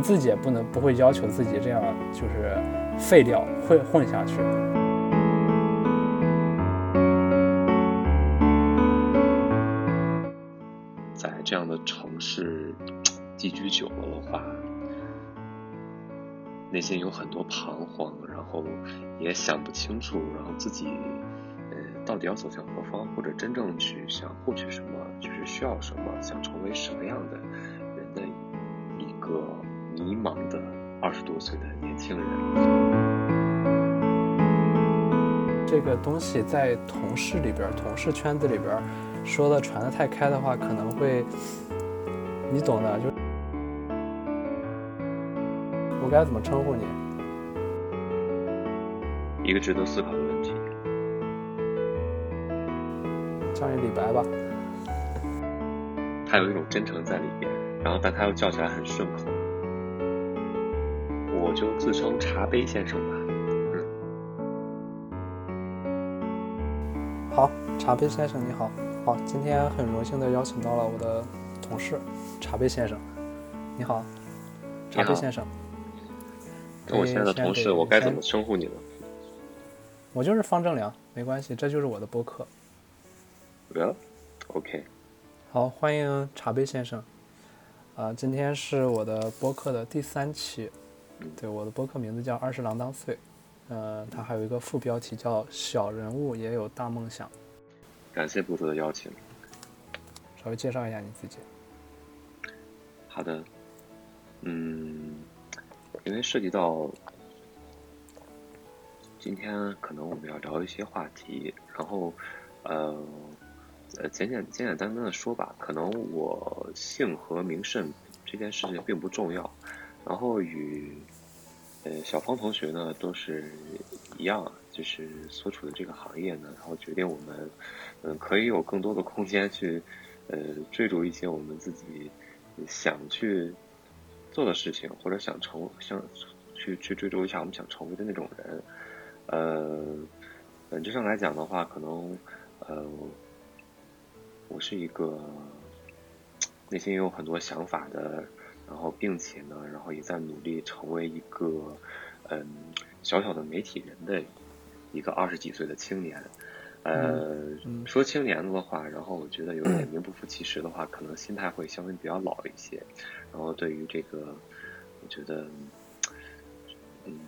自己也不能不会要求自己这样就是废掉混混下去。在这样的城市寄居久了的话，内心有很多彷徨，然后也想不清楚，然后自己到底要走向何方，或者真正去想获取什么，就是需要什么，想成为什么样的人的一个迷茫的二十多岁的年轻人。这个东西在同事里边、同事圈子里边说的传的太开的话，可能会，你懂的，就我该怎么称呼你？一个值得思考的问题。叫你李白吧。他有一种真诚在里边，然后但他又叫起来很顺口。我就自称茶杯先生吧。嗯好，茶杯先生你好，好，今天很荣幸的邀请到了我的同事茶杯先生，你好，茶杯先生。那我现在的同事，我该怎么称呼你呢？我就是方正良，没关系，这就是我的播客。Well，OK。好，欢迎茶杯先生。啊，今天是我的播客的第三期，对，我的博客名字叫《二十郎当岁》。呃，它还有一个副标题叫“小人物也有大梦想”。感谢博主的邀请。稍微介绍一下你自己。好的。嗯，因为涉及到今天可能我们要聊一些话题，然后呃呃简简简简单单的说吧，可能我姓和名甚这件事情并不重要，然后与。呃，小方同学呢，都是一样，就是所处的这个行业呢，然后决定我们，嗯，可以有更多的空间去，呃，追逐一些我们自己想去做的事情，或者想成想去去追逐一下我们想成为的那种人。呃，本质上来讲的话，可能，呃，我是一个内心有很多想法的。然后，并且呢，然后也在努力成为一个，嗯，小小的媒体人的一个二十几岁的青年。呃，说青年的话，然后我觉得有点 名不副其实的话，可能心态会相对比较老一些。然后对于这个，我觉得，嗯，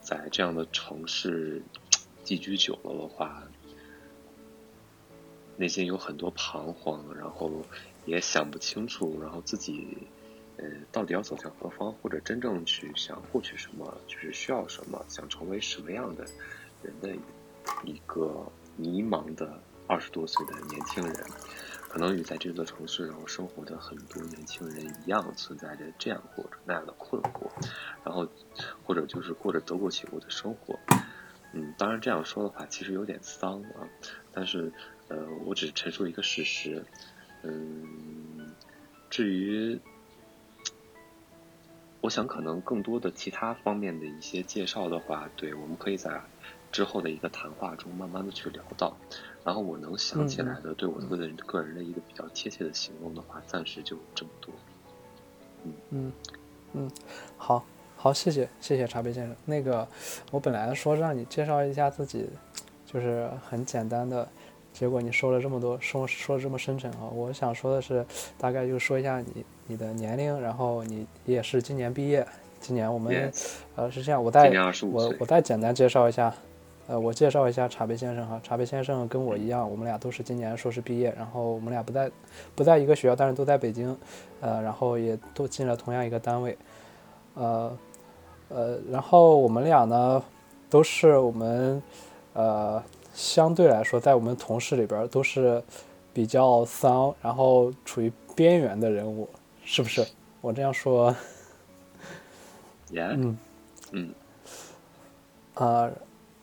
在这样的城市寄居久了的话，内心有很多彷徨，然后。也想不清楚，然后自己，呃，到底要走向何方，或者真正去想获取什么，就是需要什么，想成为什么样的人的一个迷茫的二十多岁的年轻人，可能与在这座城市然后生活的很多年轻人一样，存在着这样或者那样的困惑，然后或者就是过着得过且过的生活。嗯，当然这样说的话，其实有点丧啊，但是呃，我只陈述一个事实。嗯，至于，我想可能更多的其他方面的一些介绍的话，对，我们可以在之后的一个谈话中慢慢的去聊到。然后我能想起来的，对我个人个人的一个比较贴切的形容的话，暂时就这么多。嗯嗯嗯，好，好，谢谢谢谢茶杯先生。那个，我本来说让你介绍一下自己，就是很简单的。结果你说了这么多，说说的这么深沉啊！我想说的是，大概就说一下你你的年龄，然后你也是今年毕业，今年我们呃是这样，我再我我再简单介绍一下，呃，我介绍一下茶杯先生哈，茶杯先生跟我一样，我们俩都是今年硕士毕业，然后我们俩不在不在一个学校，但是都在北京，呃，然后也都进了同样一个单位，呃呃，然后我们俩呢都是我们呃。相对来说，在我们同事里边都是比较丧，然后处于边缘的人物，是不是？我这样说。嗯嗯。啊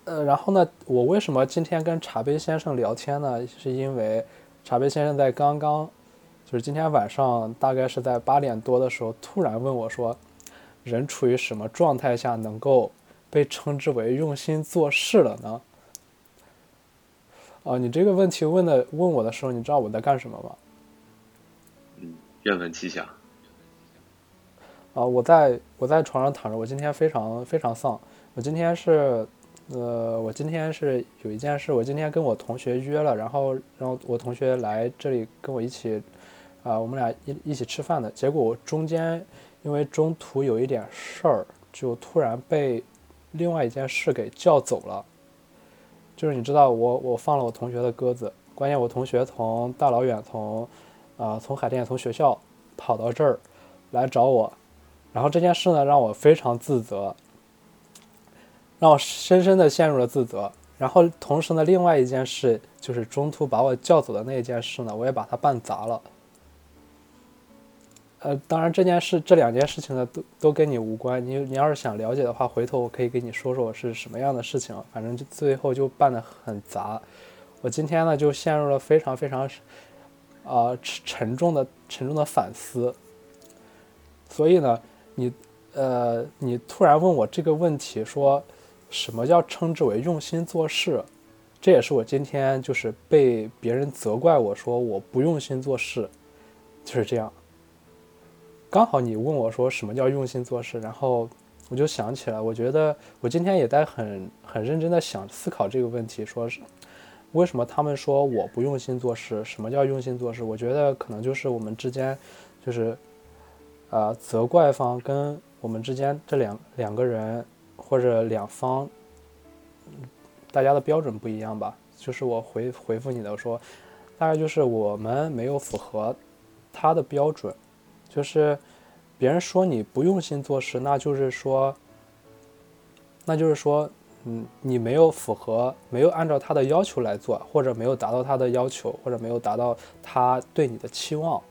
呃，然后呢，我为什么今天跟茶杯先生聊天呢？是因为茶杯先生在刚刚，就是今天晚上大概是在八点多的时候，突然问我说：“人处于什么状态下能够被称之为用心做事了呢？”啊，你这个问题问的问我的时候，你知道我在干什么吗？嗯，愿闻其详。啊，我在我在床上躺着，我今天非常非常丧。我今天是，呃，我今天是有一件事，我今天跟我同学约了，然后然后我同学来这里跟我一起，啊，我们俩一一起吃饭的。结果我中间因为中途有一点事儿，就突然被另外一件事给叫走了。就是你知道，我我放了我同学的鸽子，关键我同学从大老远从，啊，从海淀从学校跑到这儿来找我。然后这件事呢，让我非常自责，让我深深的陷入了自责。然后同时呢，另外一件事就是中途把我叫走的那件事呢，我也把它办砸了。呃，当然这件事这两件事情呢，都都跟你无关。你你要是想了解的话，回头我可以给你说说我是什么样的事情。反正就最后就办得很杂。我今天呢就陷入了非常非常，啊沉沉重的沉重的反思。所以呢。你，呃，你突然问我这个问题，说什么叫称之为用心做事？这也是我今天就是被别人责怪我说我不用心做事，就是这样。刚好你问我说什么叫用心做事，然后我就想起来，我觉得我今天也在很很认真的想思考这个问题，说是为什么他们说我不用心做事？什么叫用心做事？我觉得可能就是我们之间就是。呃，责怪方跟我们之间这两两个人或者两方，大家的标准不一样吧？就是我回回复你的说，大概就是我们没有符合他的标准，就是别人说你不用心做事，那就是说，那就是说，嗯，你没有符合，没有按照他的要求来做，或者没有达到他的要求，或者没有达到他对你的期望，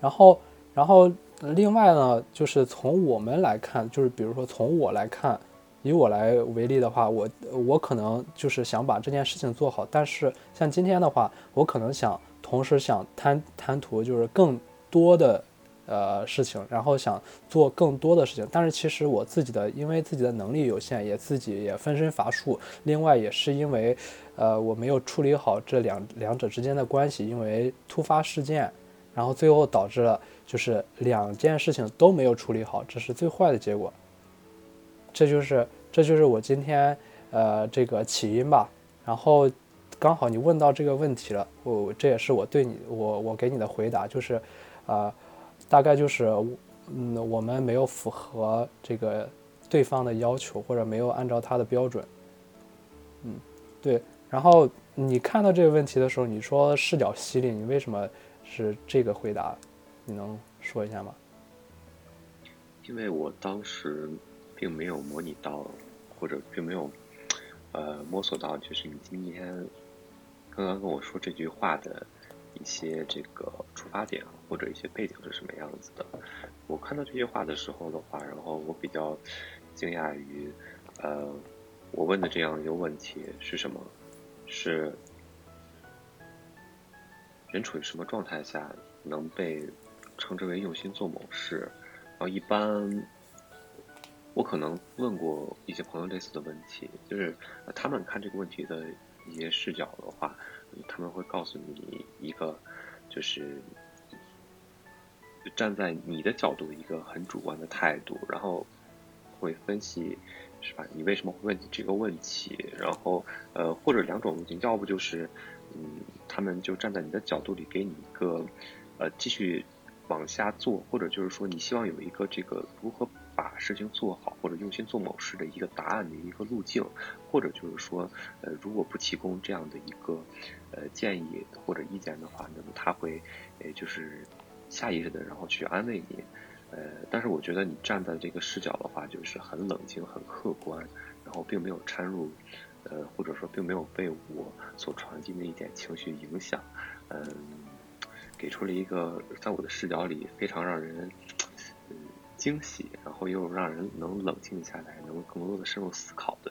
然后，然后。另外呢，就是从我们来看，就是比如说从我来看，以我来为例的话，我我可能就是想把这件事情做好，但是像今天的话，我可能想同时想贪贪图就是更多的呃事情，然后想做更多的事情，但是其实我自己的因为自己的能力有限，也自己也分身乏术，另外也是因为呃我没有处理好这两两者之间的关系，因为突发事件。然后最后导致了就是两件事情都没有处理好，这是最坏的结果。这就是这就是我今天呃这个起因吧。然后刚好你问到这个问题了，我这也是我对你我我给你的回答，就是啊大概就是嗯我们没有符合这个对方的要求，或者没有按照他的标准。嗯，对。然后你看到这个问题的时候，你说视角犀利，你为什么？是这个回答，你能说一下吗？因为我当时并没有模拟到，或者并没有呃摸索到，就是你今天刚刚跟我说这句话的一些这个出发点或者一些背景是什么样子的。我看到这句话的时候的话，然后我比较惊讶于，呃，我问的这样一个问题是什么？是。人处于什么状态下能被称之为用心做某事？然后一般，我可能问过一些朋友类似的问题，就是他们看这个问题的一些视角的话，他们会告诉你一个，就是站在你的角度一个很主观的态度，然后会分析，是吧？你为什么会问这个问题？然后呃，或者两种路径，要不就是。嗯，他们就站在你的角度里，给你一个，呃，继续往下做，或者就是说，你希望有一个这个如何把事情做好，或者用心做某事的一个答案的一个路径，或者就是说，呃，如果不提供这样的一个呃建议或者意见的话，那么他会，呃，就是下意识的然后去安慰你，呃，但是我觉得你站在这个视角的话，就是很冷静、很客观，然后并没有掺入。呃，或者说并没有被我所传递的一点情绪影响，嗯，给出了一个在我的视角里非常让人惊喜，然后又让人能冷静下来，能更多的深入思考的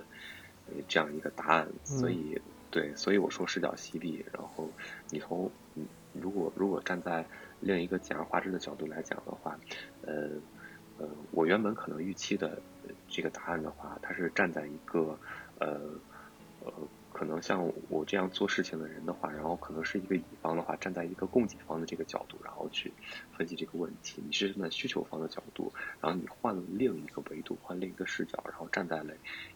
呃这样一个答案。所以，对，所以我说视角犀利。然后你从嗯，如果如果站在另一个简而化之的角度来讲的话，呃呃，我原本可能预期的这个答案的话，它是站在一个呃。呃，可能像我这样做事情的人的话，然后可能是一个乙方的话，站在一个供给方的这个角度，然后去分析这个问题。你是站在需求方的角度，然后你换了另一个维度，换另一个视角，然后站在了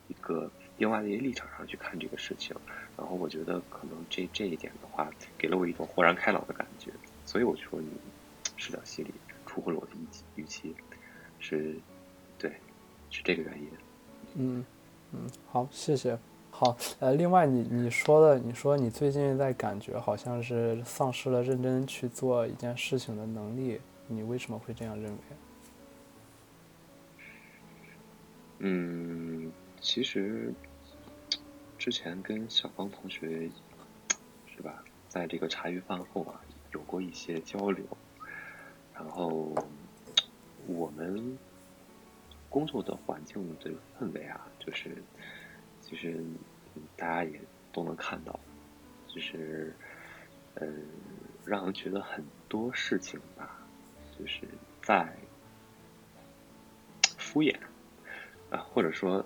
一个另外的一个立场上去看这个事情。然后我觉得可能这这一点的话，给了我一种豁然开朗的感觉。所以我就说你视角犀利，出乎了我的预预期，是，对，是这个原因。嗯嗯，好，谢谢。好，呃，另外你你说的，你说你最近在感觉好像是丧失了认真去做一件事情的能力，你为什么会这样认为？嗯，其实之前跟小芳同学是吧，在这个茶余饭后啊，有过一些交流，然后我们工作的环境的氛围啊，就是。其实大家也都能看到，就是嗯，让人觉得很多事情吧，就是在敷衍啊，或者说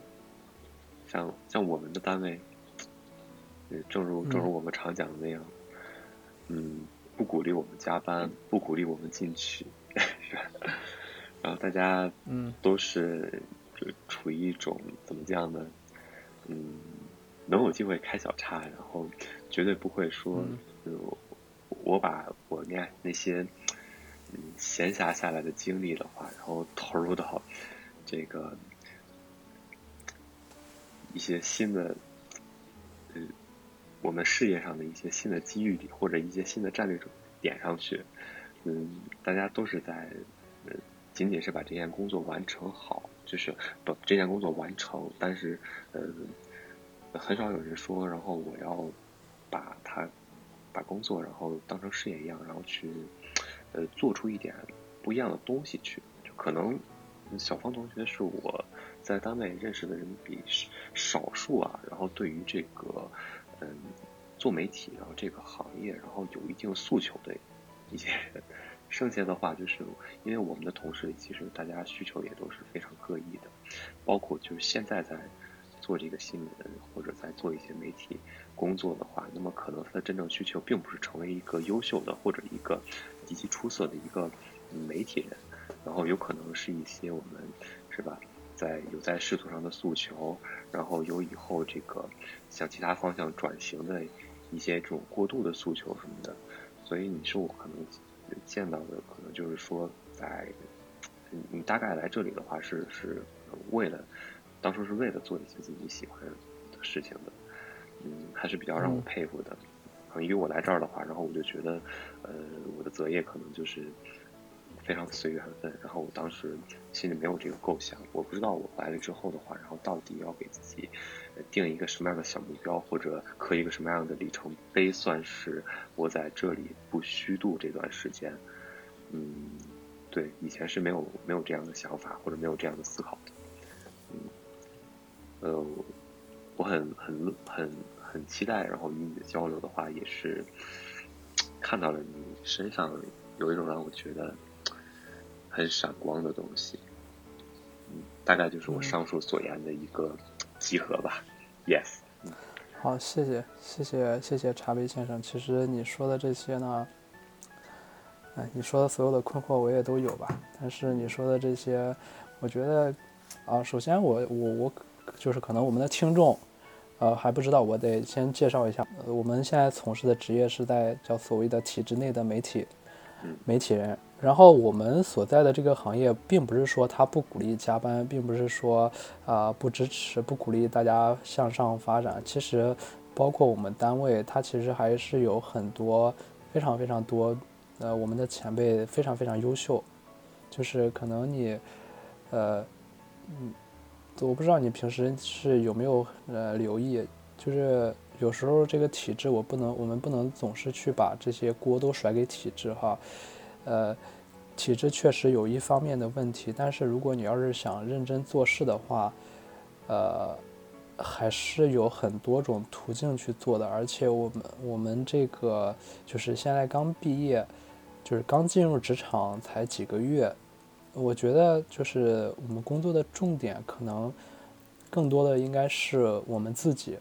像像我们的单位，正如正如我们常讲的那样，嗯，不鼓励我们加班，不鼓励我们进取，然后大家嗯都是就处于一种怎么讲呢？嗯，能有机会开小差，然后绝对不会说，我我把我那那些嗯闲暇下来的精力的话，然后投入到这个一些新的嗯我们事业上的一些新的机遇里，或者一些新的战略点上去。嗯，大家都是在呃仅仅是把这件工作完成好。就是把这件工作完成，但是，呃，很少有人说，然后我要把它把工作，然后当成事业一样，然后去呃做出一点不一样的东西去。就可能小芳同学是我在单位认识的人比少数啊，然后对于这个嗯做媒体，然后这个行业，然后有一定诉求的一些人。剩下的话就是，因为我们的同事其实大家需求也都是非常各异的，包括就是现在在做这个新闻或者在做一些媒体工作的话，那么可能他的真正需求并不是成为一个优秀的或者一个极其出色的一个媒体人，然后有可能是一些我们是吧，在有在仕途上的诉求，然后有以后这个向其他方向转型的一些这种过度的诉求什么的，所以你说我可能。见到的可能就是说，在你大概来这里的话，是是为了当初是为了做一些自己喜欢的事情的，嗯，还是比较让我佩服的。因为我来这儿的话，然后我就觉得，呃，我的择业可能就是。非常随缘分，然后我当时心里没有这个构想，我不知道我来了之后的话，然后到底要给自己定一个什么样的小目标，或者刻一个什么样的里程碑，算是我在这里不虚度这段时间。嗯，对，以前是没有没有这样的想法，或者没有这样的思考的。嗯，呃，我很很很很期待，然后与你的交流的话，也是看到了你身上有一种让我觉得。很闪光的东西，嗯，大概就是我上述所言的一个集合吧。Yes，嗯，好，谢谢，谢谢，谢谢茶杯先生。其实你说的这些呢，哎，你说的所有的困惑我也都有吧。但是你说的这些，我觉得，啊，首先我我我就是可能我们的听众，呃，还不知道，我得先介绍一下，呃，我们现在从事的职业是在叫所谓的体制内的媒体，媒体人。然后我们所在的这个行业，并不是说他不鼓励加班，并不是说啊不支持、不鼓励大家向上发展。其实，包括我们单位，它其实还是有很多非常非常多，呃，我们的前辈非常非常优秀。就是可能你，呃，嗯，我不知道你平时是有没有呃留意，就是有时候这个体制，我不能，我们不能总是去把这些锅都甩给体制哈。呃，体制确实有一方面的问题，但是如果你要是想认真做事的话，呃，还是有很多种途径去做的。而且我们我们这个就是现在刚毕业，就是刚进入职场才几个月，我觉得就是我们工作的重点可能更多的应该是我们自己，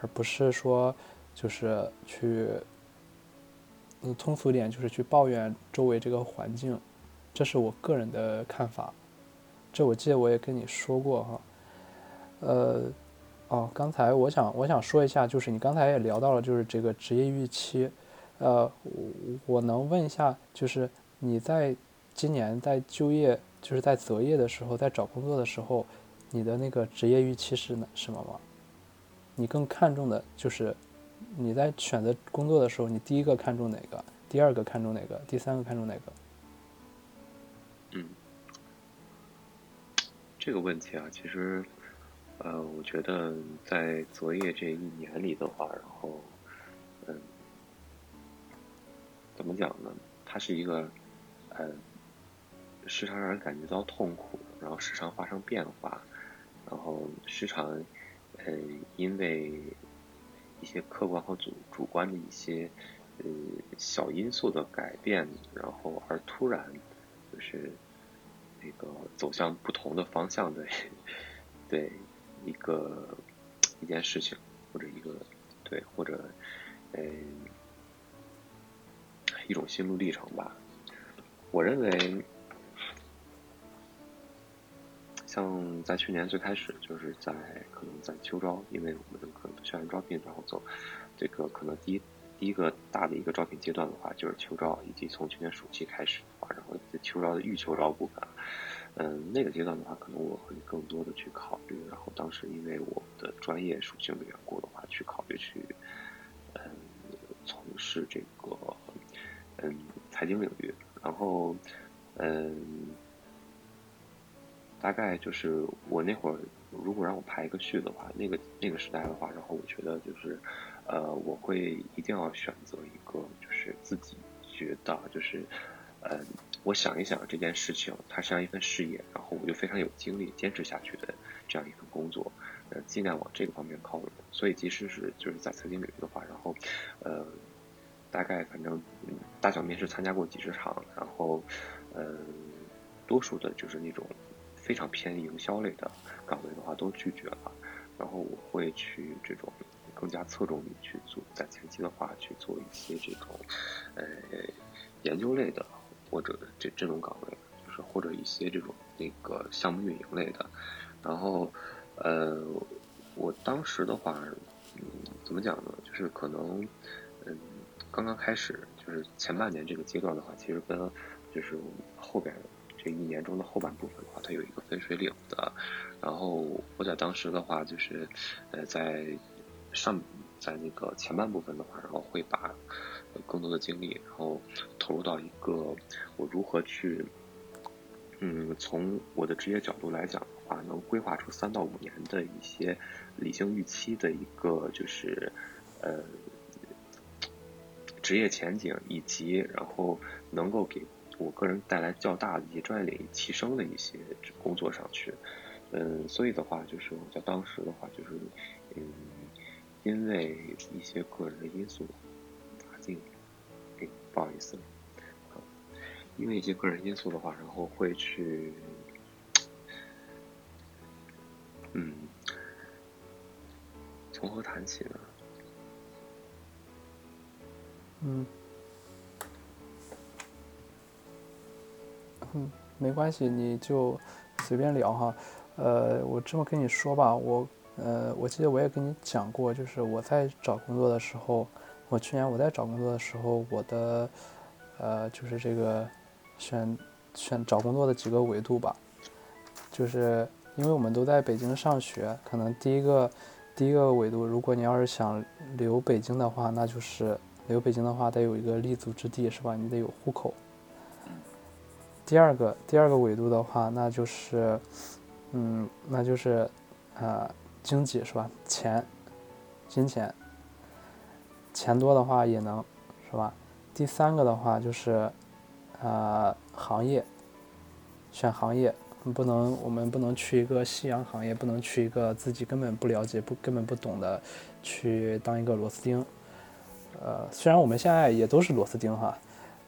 而不是说就是去，嗯，通俗点就是去抱怨周围这个环境，这是我个人的看法。这我记得我也跟你说过哈，呃，哦，刚才我想我想说一下，就是你刚才也聊到了，就是这个职业预期，呃，我能问一下，就是你在今年在就业，就是在择业的时候，在找工作的时候，你的那个职业预期是什么吗？你更看重的就是你在选择工作的时候，你第一个看重哪个？第二个看重哪个？第三个看重哪个？嗯。这个问题啊，其实，呃，我觉得在择业这一年里的话，然后，嗯，怎么讲呢？它是一个，呃，时常让人感觉到痛苦，然后时常发生变化，然后时常，呃，因为一些客观和主主观的一些，呃，小因素的改变，然后而突然，就是。那个走向不同的方向的，对一个一件事情，或者一个对或者嗯一种心路历程吧。我认为，像在去年最开始，就是在可能在秋招，因为我们可能校园招聘，然后走这个可能第一第一个大的一个招聘阶段的话，就是秋招，以及从去年暑期开始的话。然后在秋招的预秋招部分，嗯，那个阶段的话，可能我会更多的去考虑。然后当时因为我的专业属性的缘故的话，去考虑去，嗯，从事这个，嗯，财经领域。然后，嗯，大概就是我那会儿，如果让我排一个序的话，那个那个时代的话，然后我觉得就是，呃，我会一定要选择一个就是自己觉得就是。嗯，我想一想这件事情，它像一份事业，然后我就非常有精力坚持下去的这样一份工作，呃，尽量往这个方面靠拢。所以，即使是就是在财经领域的话，然后，呃，大概反正大小面试参加过几十场，然后，呃，多数的就是那种非常偏营销类的岗位的话都拒绝了，然后我会去这种更加侧重于去做，在前期的话去做一些这种，呃，研究类的。或者这这种岗位，就是或者一些这种那个项目运营类的，然后，呃，我当时的话，嗯，怎么讲呢？就是可能，嗯，刚刚开始，就是前半年这个阶段的话，其实跟就是后边这一年中的后半部分的话，它有一个分水岭的。然后我在当时的话，就是呃，在上在那个前半部分的话，然后会把。更多的精力，然后投入到一个我如何去，嗯，从我的职业角度来讲的话，能规划出三到五年的一些理性预期的一个就是呃职业前景，以及然后能够给我个人带来较大的一些专业领域提升的一些工作上去，嗯，所以的话就是在当时的话就是嗯，因为一些个人的因素。不好意思，因为一些个人因素的话，然后会去，嗯，从何谈起呢？嗯，嗯，没关系，你就随便聊哈。呃，我这么跟你说吧，我呃，我记得我也跟你讲过，就是我在找工作的时候。我去年我在找工作的时候，我的，呃，就是这个选选找工作的几个维度吧，就是因为我们都在北京上学，可能第一个第一个维度，如果你要是想留北京的话，那就是留北京的话得有一个立足之地，是吧？你得有户口。第二个第二个维度的话，那就是，嗯，那就是呃经济是吧？钱，金钱。钱多的话也能，是吧？第三个的话就是，呃，行业，选行业，不能我们不能去一个夕阳行业，不能去一个自己根本不了解、不根本不懂的，去当一个螺丝钉。呃，虽然我们现在也都是螺丝钉哈，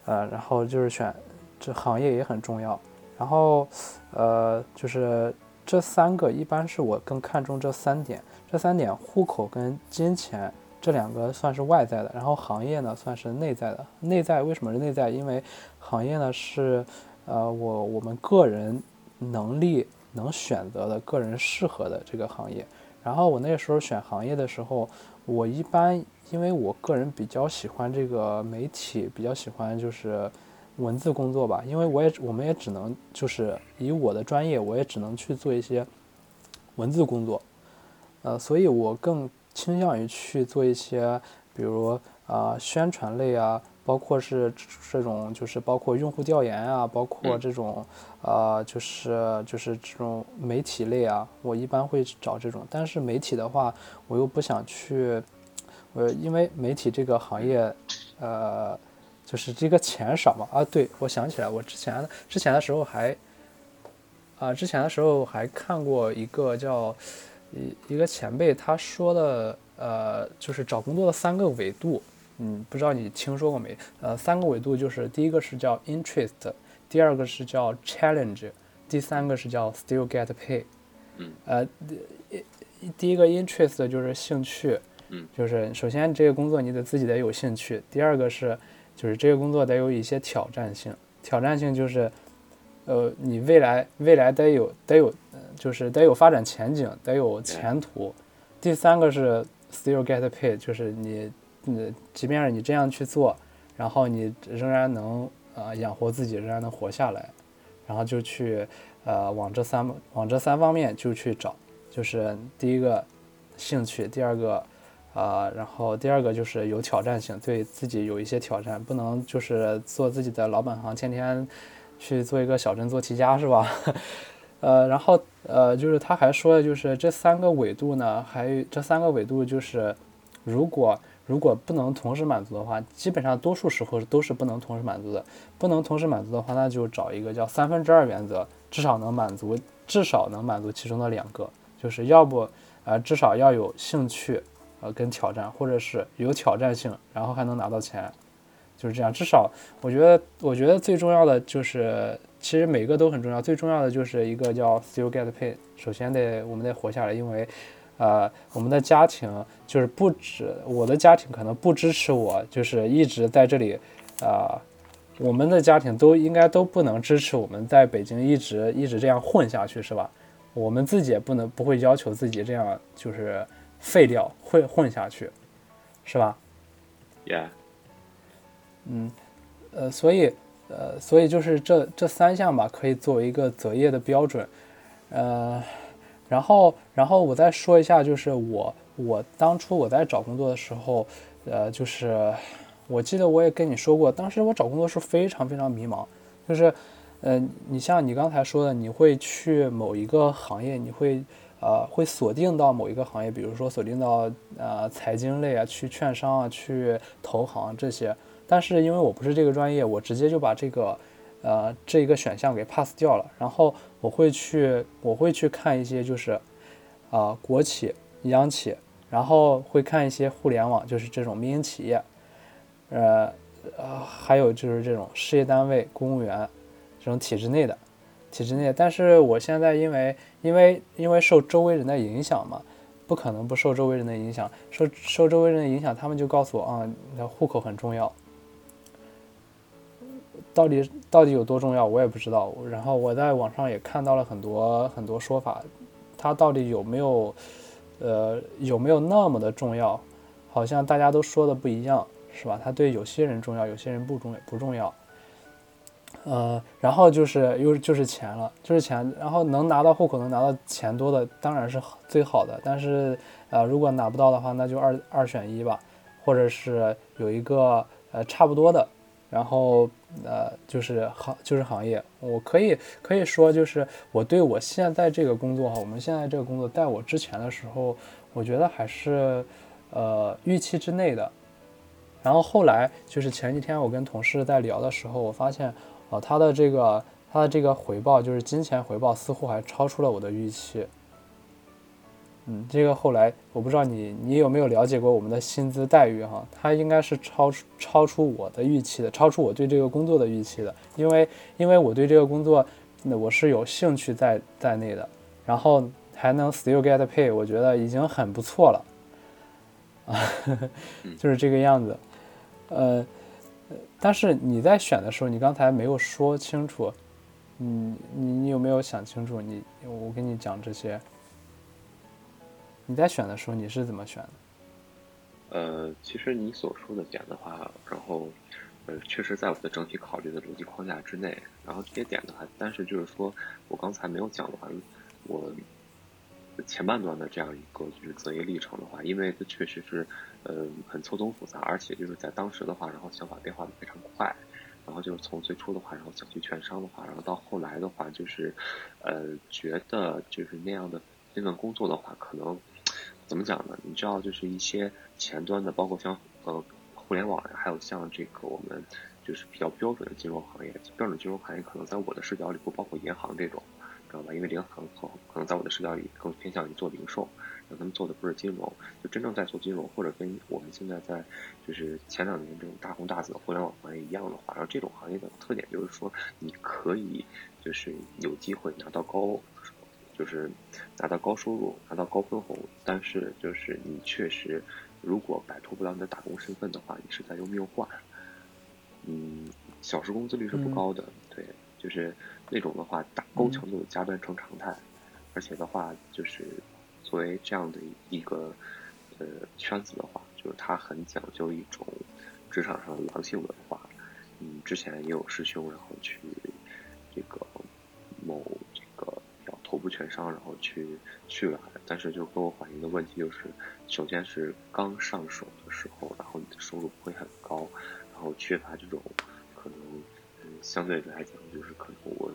呃，然后就是选这行业也很重要，然后呃，就是这三个一般是我更看重这三点，这三点户口跟金钱这两个算是外在的，然后行业呢算是内在的。内在为什么是内在？因为行业呢是呃我我们个人能力能选择的个人适合的这个行业。然后我那时候选行业的时候，我一般因为我个人比较喜欢这个媒体，比较喜欢就是文字工作吧，因为我也我们也只能就是以我的专业，我也只能去做一些文字工作，呃，所以我更倾向于去做一些，比如啊宣传类啊。包括是这种，就是包括用户调研啊，包括这种，呃，就是就是这种媒体类啊，我一般会找这种。但是媒体的话，我又不想去，呃，因为媒体这个行业，呃，就是这个钱少嘛。啊，对，我想起来，我之前之前的时候还，啊，之前的时候还看过一个叫一一个前辈他说的，呃，就是找工作的三个维度。嗯，不知道你听说过没？呃，三个维度就是第一个是叫 interest，第二个是叫 challenge，第三个是叫 still get pay。嗯，呃，第第一个 interest 就是兴趣，嗯，就是首先这个工作你得自己得有兴趣。第二个是就是这个工作得有一些挑战性，挑战性就是，呃，你未来未来得有得有，就是得有发展前景，得有前途。第三个是 still get paid，就是你。你，即便是你这样去做，然后你仍然能呃养活自己，仍然能活下来，然后就去呃往这三往这三方面就去找，就是第一个兴趣，第二个啊，然后第二个就是有挑战性，对自己有一些挑战，不能就是做自己的老本行，天天去做一个小镇做题家是吧？呃，然后呃就是他还说的就是这三个维度呢，还有这三个维度就是如果。如果不能同时满足的话，基本上多数时候都是不能同时满足的。不能同时满足的话，那就找一个叫三分之二原则，至少能满足，至少能满足其中的两个，就是要不，呃，至少要有兴趣，呃，跟挑战，或者是有挑战性，然后还能拿到钱，就是这样。至少我觉得，我觉得最重要的就是，其实每个都很重要，最重要的就是一个叫 still get paid。首先得我们得活下来，因为。呃，我们的家庭就是不止我的家庭可能不支持我，就是一直在这里，啊，我们的家庭都应该都不能支持我们在北京一直一直这样混下去，是吧？我们自己也不能不会要求自己这样就是废掉混混下去，是吧？Yeah，嗯，呃，所以呃，所以就是这这三项吧，可以作为一个择业的标准，呃。然后，然后我再说一下，就是我我当初我在找工作的时候，呃，就是我记得我也跟你说过，当时我找工作是非常非常迷茫，就是，呃，你像你刚才说的，你会去某一个行业，你会呃会锁定到某一个行业，比如说锁定到呃财经类啊，去券商啊，去投行这些，但是因为我不是这个专业，我直接就把这个。呃，这一个选项给 pass 掉了，然后我会去，我会去看一些就是，啊，国企、央企，然后会看一些互联网，就是这种民营企业，呃，呃，还有就是这种事业单位、公务员，这种体制内的，体制内。但是我现在因为因为因为受周围人的影响嘛，不可能不受周围人的影响，受受周围人的影响，他们就告诉我啊，你的户口很重要。到底到底有多重要，我也不知道。然后我在网上也看到了很多很多说法，它到底有没有，呃，有没有那么的重要？好像大家都说的不一样，是吧？它对有些人重要，有些人不重不重要。呃，然后就是又就是钱了，就是钱。然后能拿到户口，能拿到钱多的当然是最好的。但是呃，如果拿不到的话，那就二二选一吧，或者是有一个呃差不多的。然后，呃，就是行，就是行业，我可以可以说，就是我对我现在这个工作哈，我们现在这个工作，在我之前的时候，我觉得还是，呃，预期之内的。然后后来，就是前几天我跟同事在聊的时候，我发现，啊，他的这个他的这个回报，就是金钱回报，似乎还超出了我的预期。嗯，这个后来我不知道你你有没有了解过我们的薪资待遇哈？它应该是超出超出我的预期的，超出我对这个工作的预期的。因为因为我对这个工作，那我是有兴趣在在内的。然后还能 still get pay，我觉得已经很不错了，啊，就是这个样子。呃，但是你在选的时候，你刚才没有说清楚，你你你有没有想清楚？你我跟你讲这些，你在选的时候你是怎么选的？呃，其实你所说的点的话，然后呃，确实在我的整体考虑的逻辑框架之内。然后这些点的话，但是就是说我刚才没有讲完，我前半段的这样一个就是择业历程的话，因为这确实是呃很错综复杂，而且就是在当时的话，然后想法变化的非常快。然后就是从最初的话，然后想去券商的话，然后到后来的话，就是呃觉得就是那样的那份工作的话，可能。怎么讲呢？你知道，就是一些前端的，包括像呃互联网，还有像这个我们就是比较标准的金融行业，标准金融行业可能在我的视角里不包括银行这种，知道吧？因为银行可可能在我的视角里更偏向于做零售，让他们做的不是金融，就真正在做金融或者跟我们现在在就是前两年这种大红大紫的互联网行业一样的话，然后这种行业的特点就是说，你可以就是有机会拿到高。就是拿到高收入，拿到高分红，但是就是你确实，如果摆脱不了你的打工身份的话，你是在用命换。嗯，小时工资率是不高的，对，就是那种的话，打高强度加班成常态，而且的话，就是作为这样的一个呃圈子的话，就是它很讲究一种职场上的狼性文化。嗯，之前也有师兄然后去这个某这个。头部券商，然后去去了，但是就跟我反映的问题就是，首先是刚上手的时候，然后你的收入不会很高，然后缺乏这种可能，嗯，相对来讲就是可能我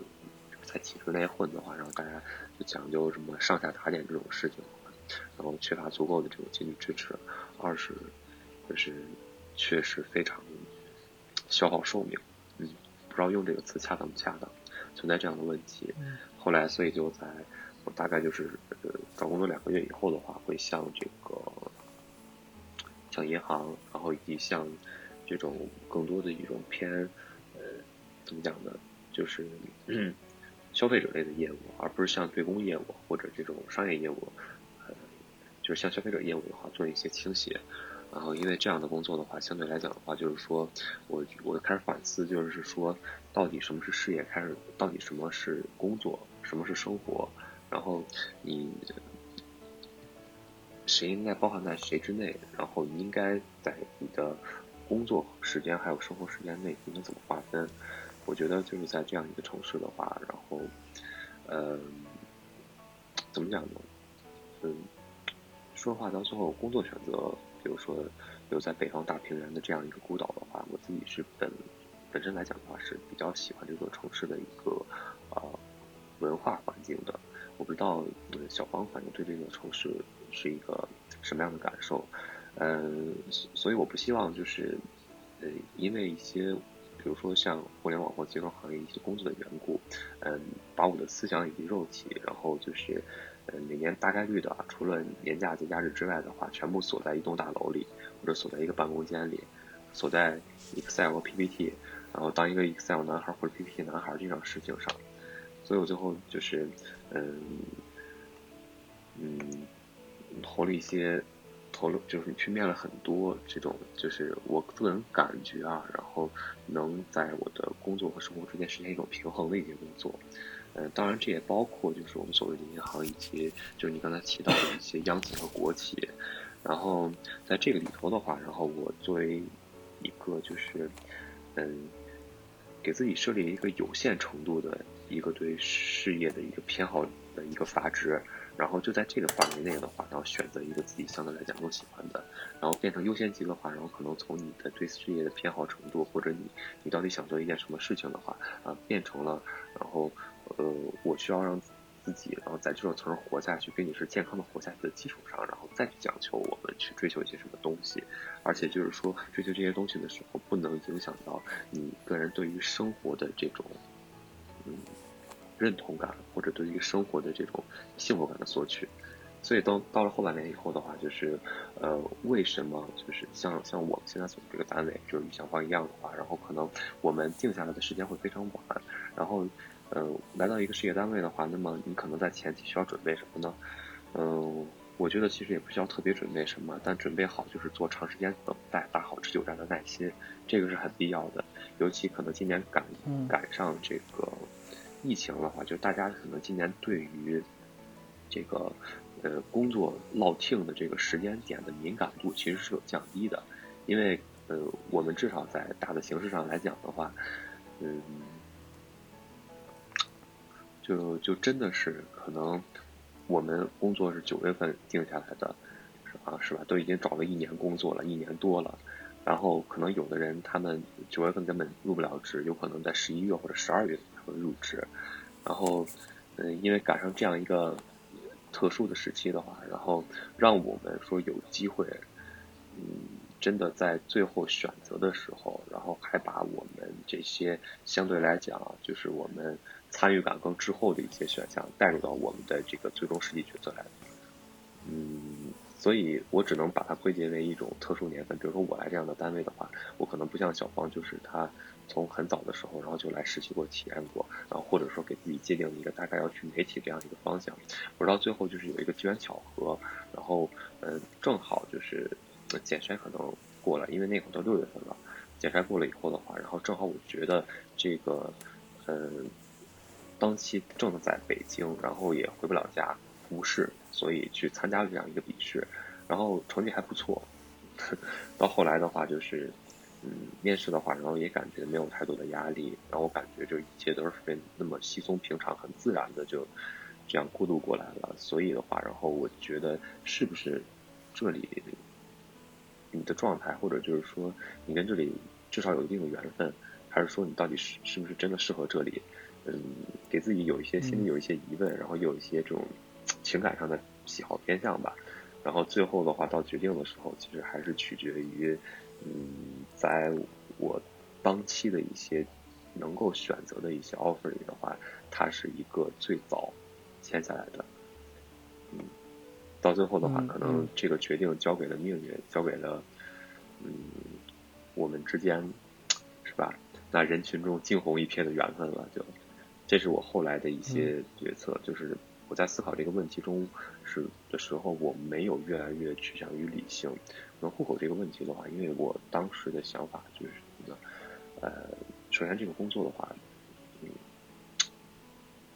在体制内混的话，然后大家就讲究什么上下打点这种事情，然后缺乏足够的这种经济支持。二是就是确实非常消耗寿命，嗯，不知道用这个词恰当不恰当，存在这样的问题。后来，所以就在我大概就是呃找工作两个月以后的话，会向这个向银行，然后以及像这种更多的一种偏呃怎么讲呢，就是消费者类的业务，而不是像对公业务或者这种商业业务，呃，就是像消费者业务的话做一些倾斜。然后，因为这样的工作的话，相对来讲的话，就是说我我开始反思，就是说到底什么是事业，开始到底什么是工作。什么是生活？然后你谁应该包含在谁之内？然后你应该在你的工作时间还有生活时间内应该怎么划分？我觉得就是在这样一个城市的话，然后，嗯，怎么讲呢？嗯，说话，到最后工作选择，比如说留在北方大平原的这样一个孤岛的话，我自己是本本身来讲的话是比较喜欢这座城市的一个啊。文化环境的，我不知道小芳反正对这座城市是一个什么样的感受，嗯，所以我不希望就是，呃，因为一些，比如说像互联网或金融行业一些工作的缘故，嗯，把我的思想以及肉体，然后就是，呃，每年大概率的，除了年假节假日之外的话，全部锁在一栋大楼里，或者锁在一个办公间里，锁在 Excel 和 PPT，然后当一个 Excel 男孩或者 PPT 男孩这种事情上。所以我最后就是，嗯，嗯，投了一些，投了就是去面了很多这种，就是我个人感觉啊，然后能在我的工作和生活之间实现一种平衡的一些工作，呃，当然这也包括就是我们所谓的银行以及就是你刚才提到的一些央企和国企，然后在这个里头的话，然后我作为一个就是，嗯，给自己设立一个有限程度的。一个对事业的一个偏好的一个阀值，然后就在这个范围内的话，然后选择一个自己相对来讲更喜欢的，然后变成优先级的话，然后可能从你的对事业的偏好程度，或者你你到底想做一件什么事情的话，啊，变成了，然后呃，我需要让自己，然后在这种层活下去，并且是健康的活下去的基础上，然后再去讲求我们去追求一些什么东西，而且就是说追求这些东西的时候，不能影响到你个人对于生活的这种。嗯，认同感或者对于生活的这种幸福感的索取，所以到到了后半年以后的话，就是呃，为什么就是像像我们现在所这个单位，就是与想方一样的话，然后可能我们定下来的时间会非常晚，然后呃，来到一个事业单位的话，那么你可能在前期需要准备什么呢？嗯，我觉得其实也不需要特别准备什么，但准备好就是做长时间等待，打好持久战的耐心，这个是很必要的。尤其可能今年赶赶上这个疫情的话，就大家可能今年对于这个呃工作落听的这个时间点的敏感度其实是有降低的，因为呃我们至少在大的形式上来讲的话，嗯。就就真的是可能，我们工作是九月份定下来的，啊是吧？都已经找了一年工作了，一年多了，然后可能有的人他们九月份根本入不了职，有可能在十一月或者十二月和入职，然后嗯，因为赶上这样一个特殊的时期的话，然后让我们说有机会，嗯，真的在最后选择的时候，然后还把我们这些相对来讲就是我们。参与感更滞后的一些选项带入到我们的这个最终实际决策来，所以我只能把它归结为一种特殊年份。比如说我来这样的单位的话，我可能不像小芳，就是他从很早的时候，然后就来实习过、体验过，然后或者说给自己界定一个大概要去媒体这样一个方向。我到最后就是有一个机缘巧合，然后嗯，正好就是简筛可能过了，因为那会儿都六月份了，简筛过了以后的话，然后正好我觉得这个嗯。当期正在北京，然后也回不了家，无事，所以去参加了这样一个笔试，然后成绩还不错。到后来的话，就是嗯，面试的话，然后也感觉没有太多的压力，然后我感觉就一切都是非那么稀松平常、很自然的就这样过渡过来了。所以的话，然后我觉得是不是这里你的状态，或者就是说你跟这里至少有一定的缘分，还是说你到底是是不是真的适合这里？嗯，给自己有一些心里有一些疑问，然后有一些这种情感上的喜好偏向吧，然后最后的话到决定的时候，其实还是取决于，嗯，在我当期的一些能够选择的一些 offer 里的话，它是一个最早签下来的，嗯，到最后的话，可能这个决定交给了命运，交给了，嗯，我们之间，是吧？那人群中惊鸿一瞥的缘分了，就。这是我后来的一些决策，就是我在思考这个问题中是的时候，我没有越来越趋向于理性。那户口这个问题的话，因为我当时的想法就是什么呢？呃，首先这个工作的话，嗯，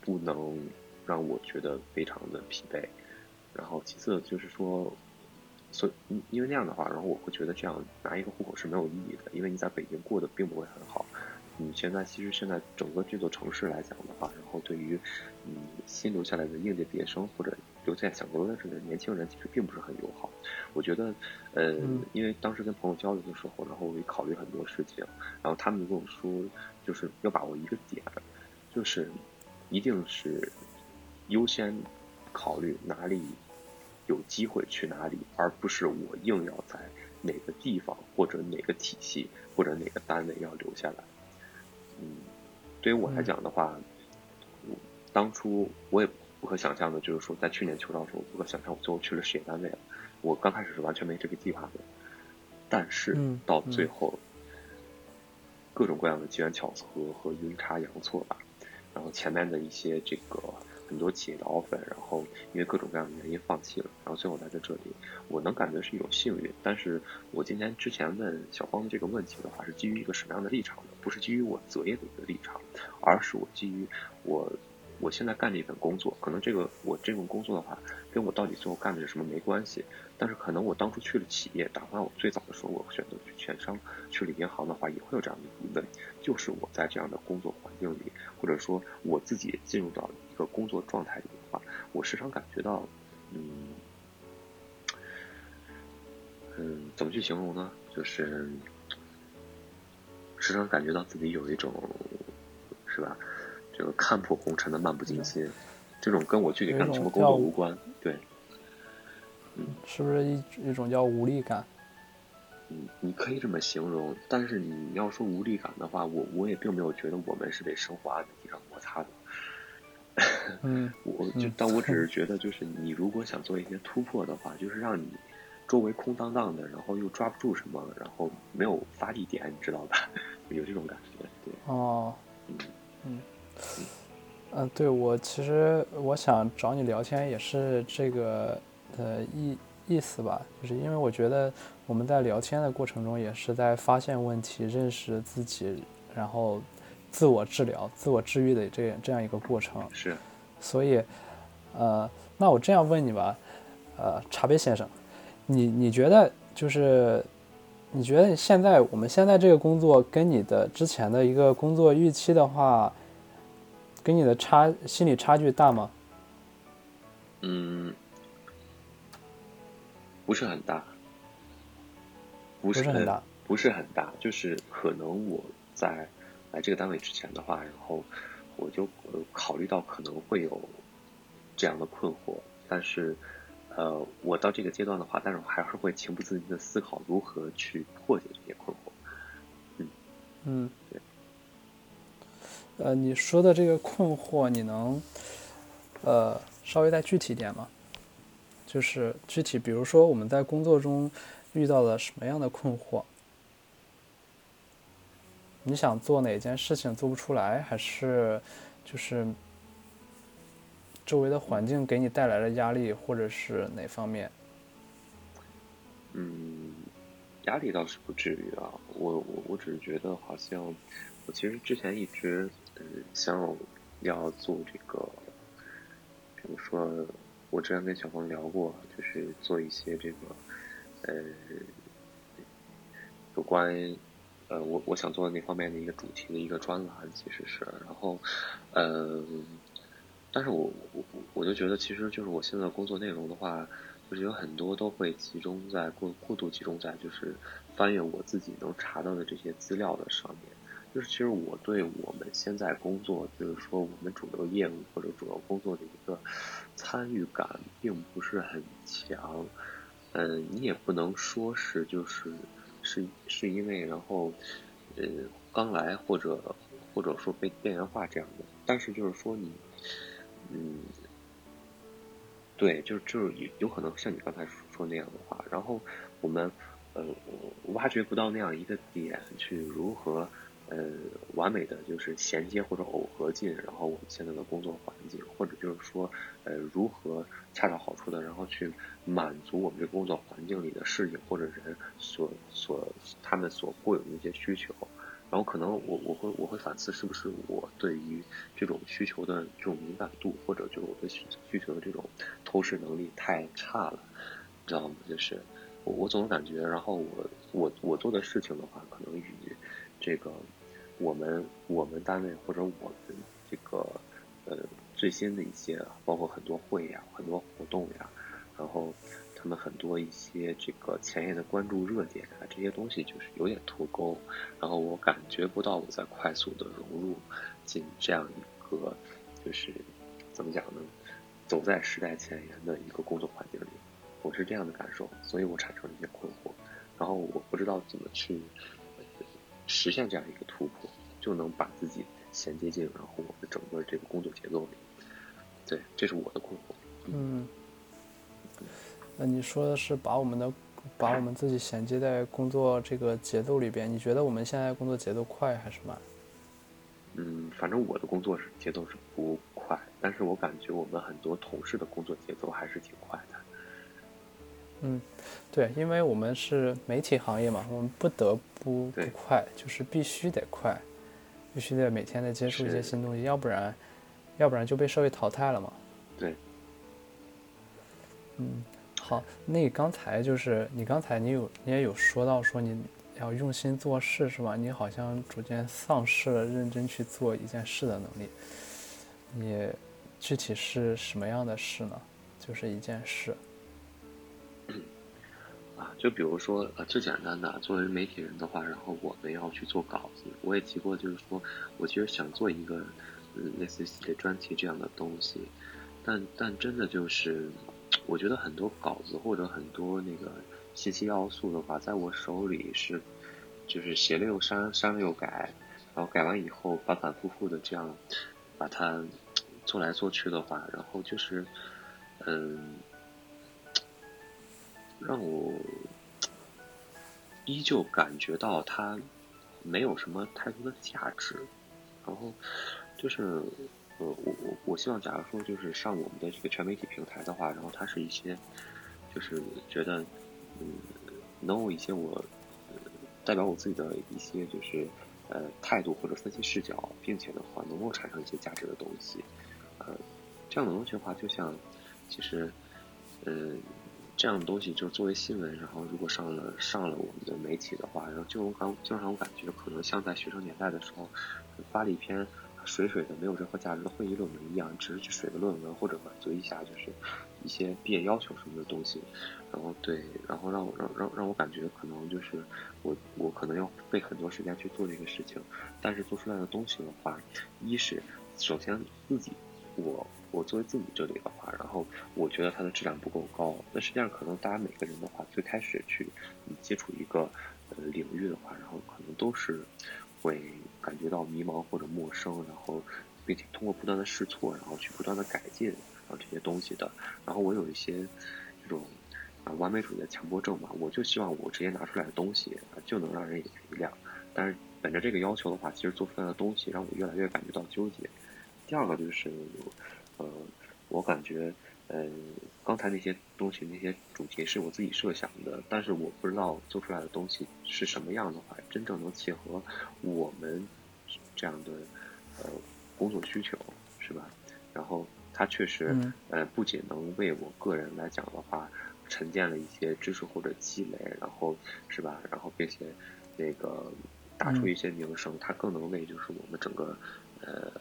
不能让我觉得非常的疲惫。然后其次就是说，所因因为那样的话，然后我会觉得这样拿一个户口是没有意义的，因为你在北京过得并不会很好。你现在其实现在整个这座城市来讲的话，然后对于嗯新留下来的应届毕业生或者留在想留在这的年轻人，其实并不是很友好。我觉得，呃，因为当时跟朋友交流的时候，然后我也考虑很多事情，然后他们跟我说，就是要把握一个点，就是一定是优先考虑哪里有机会去哪里，而不是我硬要在哪个地方或者哪个体系或者哪个单位要留下来。嗯，对于我来讲的话，当初我也不可想象的，就是说在去年秋招的时候，不可想象我最后去了事业单位了。我刚开始是完全没这个计划的，但是到最后，各种各样的机缘巧合和阴差阳错吧，然后前面的一些这个。很多企业的 offer，然后因为各种各样的原因放弃了，然后最后来到这里，我能感觉是一种幸运。但是我今天之前问小芳这个问题的话，是基于一个什么样的立场呢？不是基于我择业的一个立场，而是我基于我。我现在干的一份工作，可能这个我这份工作的话，跟我到底最后干的是什么没关系。但是可能我当初去了企业，哪怕我最早的时候我选择去券商，去了银行的话，也会有这样的疑问：就是我在这样的工作环境里，或者说我自己进入到个工作状态里的话，我时常感觉到，嗯，嗯，怎么去形容呢？就是时常感觉到自己有一种，是吧？这个看破红尘的漫不经心，这种跟我具体干什么工作无关。对，嗯，是不是一一种叫无力感？嗯，你可以这么形容，但是你要说无力感的话，我我也并没有觉得我们是被生活按在地上摩擦的。嗯，我就但我只是觉得，就是你如果想做一些突破的话，就是让你周围空荡荡的，然后又抓不住什么，然后没有发力点，你知道吧？有这种感觉，对。哦，嗯嗯。嗯，对我其实我想找你聊天也是这个呃意意思吧，就是因为我觉得我们在聊天的过程中也是在发现问题、认识自己，然后自我治疗、自我治愈的这这样一个过程。是，所以，呃，那我这样问你吧，呃，茶杯先生，你你觉得就是你觉得现在我们现在这个工作跟你的之前的一个工作预期的话？跟你的差心理差距大吗？嗯，不是很大，不是很大，不是很大。就是可能我在来这个单位之前的话，然后我就考虑到可能会有这样的困惑，但是呃，我到这个阶段的话，但是我还是会情不自禁的思考如何去破解这些困惑。嗯嗯，对。呃，你说的这个困惑，你能，呃，稍微再具体点吗？就是具体，比如说我们在工作中遇到了什么样的困惑？你想做哪件事情做不出来，还是就是周围的环境给你带来的压力，或者是哪方面？嗯，压力倒是不至于啊，我我我只是觉得好像我其实之前一直。嗯，像要做这个，比如说，我之前跟小峰聊过，就是做一些这个，呃，有关，呃，我我想做的那方面的一个主题的一个专栏，其实是，然后，呃，但是我我我就觉得，其实就是我现在工作内容的话，就是有很多都会集中在过过度集中在就是翻阅我自己能查到的这些资料的上面。就是其实我对我们现在工作，就是说我们主流业务或者主要工作的一个参与感并不是很强。嗯，你也不能说是就是是是因为然后呃刚来或者或者说被边缘化这样的，但是就是说你嗯对，就是就是有有可能像你刚才说那样的话，然后我们呃挖掘不到那样一个点去如何。呃，完美的就是衔接或者耦合进，然后我们现在的工作环境，或者就是说，呃，如何恰到好处的，然后去满足我们这工作环境里的事情或者人所所他们所固有的一些需求，然后可能我我会我会反思是不是我对于这种需求的这种敏感度，或者就是我对需需求的这种透视能力太差了，你知道吗？就是我我总感觉，然后我我我做的事情的话，可能与这个。我们我们单位或者我们这个呃最新的一些，包括很多会呀、很多活动呀，然后他们很多一些这个前沿的关注热点啊，这些东西就是有点脱钩，然后我感觉不到我在快速的融入进这样一个就是怎么讲呢，走在时代前沿的一个工作环境里，我是这样的感受，所以我产生了一些困惑，然后我不知道怎么去。实现这样一个突破，就能把自己衔接进，然后我们整个这个工作节奏里。对，这是我的困惑。嗯，那你说的是把我们的，把我们自己衔接在工作这个节奏里边？你觉得我们现在工作节奏快还是慢？嗯，反正我的工作是节奏是不快，但是我感觉我们很多同事的工作节奏还是挺快的。嗯，对，因为我们是媒体行业嘛，我们不得不不快，就是必须得快，必须得每天得接触一些新东西，要不然，要不然就被社会淘汰了嘛。对。嗯，好，那刚才就是你刚才你有你也有说到说你要用心做事是吧？你好像逐渐丧失了认真去做一件事的能力。你具体是什么样的事呢？就是一件事。啊，就比如说，呃，最简单的，作为媒体人的话，然后我们要去做稿子。我也提过，就是说，我其实想做一个，嗯，类似于写专题这样的东西，但但真的就是，我觉得很多稿子或者很多那个信息要素的话，在我手里是，就是写了又删，删了又改，然后改完以后反反复复的这样把它做来做去的话，然后就是，嗯。让我依旧感觉到它没有什么太多的价值，然后就是呃，我我我希望，假如说就是上我们的这个全媒体平台的话，然后它是一些，就是觉得，嗯，能有一些我，代表我自己的一些就是呃态度或者分析视角，并且的话能够产生一些价值的东西，呃，这样的东西的话，就像其实，嗯，这样的东西就作为新闻，然后如果上了上了我们的媒体的话，然后就我刚就让我感觉可能像在学生年代的时候发了一篇。水水的没有任何价值的会议论文一样，只是去水的论文或者满足一下就是一些毕业要求什么的东西，然后对，然后让我让让让我感觉可能就是我我可能要费很多时间去做这个事情，但是做出来的东西的话，一是首先自己我我作为自己这里的话，然后我觉得它的质量不够高，那实际上可能大家每个人的话最开始去接触一个呃领域的话，然后可能都是会。感觉到迷茫或者陌生，然后并且通过不断的试错，然后去不断的改进，然后这些东西的。然后我有一些这种啊完美主义的强迫症嘛，我就希望我直接拿出来的东西啊就能让人眼前一亮。但是本着这个要求的话，其实做出来的东西让我越来越感觉到纠结。第二个就是呃，我感觉。嗯，刚才那些东西、那些主题是我自己设想的，但是我不知道做出来的东西是什么样的话，真正能契合我们这样的呃工作需求，是吧？然后它确实，呃，不仅能为我个人来讲的话，沉淀了一些知识或者积累，然后是吧？然后并且那个打出一些名声，它更能为就是我们整个呃。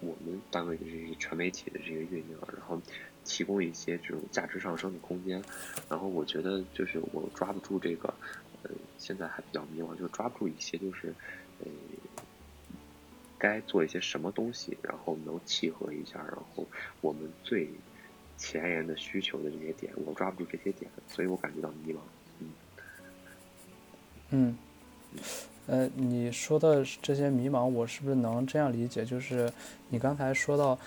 我们单位的这些全媒体的这个运营，然后提供一些这种价值上升的空间。然后我觉得就是我抓不住这个，呃，现在还比较迷茫，就抓不住一些就是，呃，该做一些什么东西，然后能契合一下，然后我们最前沿的需求的这些点，我抓不住这些点，所以我感觉到迷茫。嗯。嗯。呃，你说的这些迷茫，我是不是能这样理解？就是你刚才说到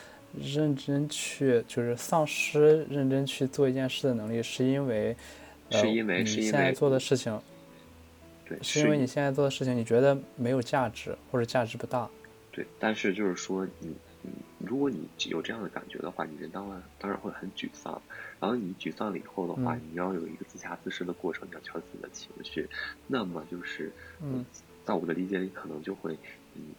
认真去，就是丧失认真去做一件事的能力，是因为，是因为你现在做的事情，对，是因为你现在做的事情，你觉得没有价值或者价值不大。对，但是就是说，你，你如果你有这样的感觉的话，你人当然当然会很沮丧。然后你沮丧了以后的话，你要有一个自洽自适的过程，你要调自己的情绪。那么就是，嗯。在我的理解里，可能就会，嗯，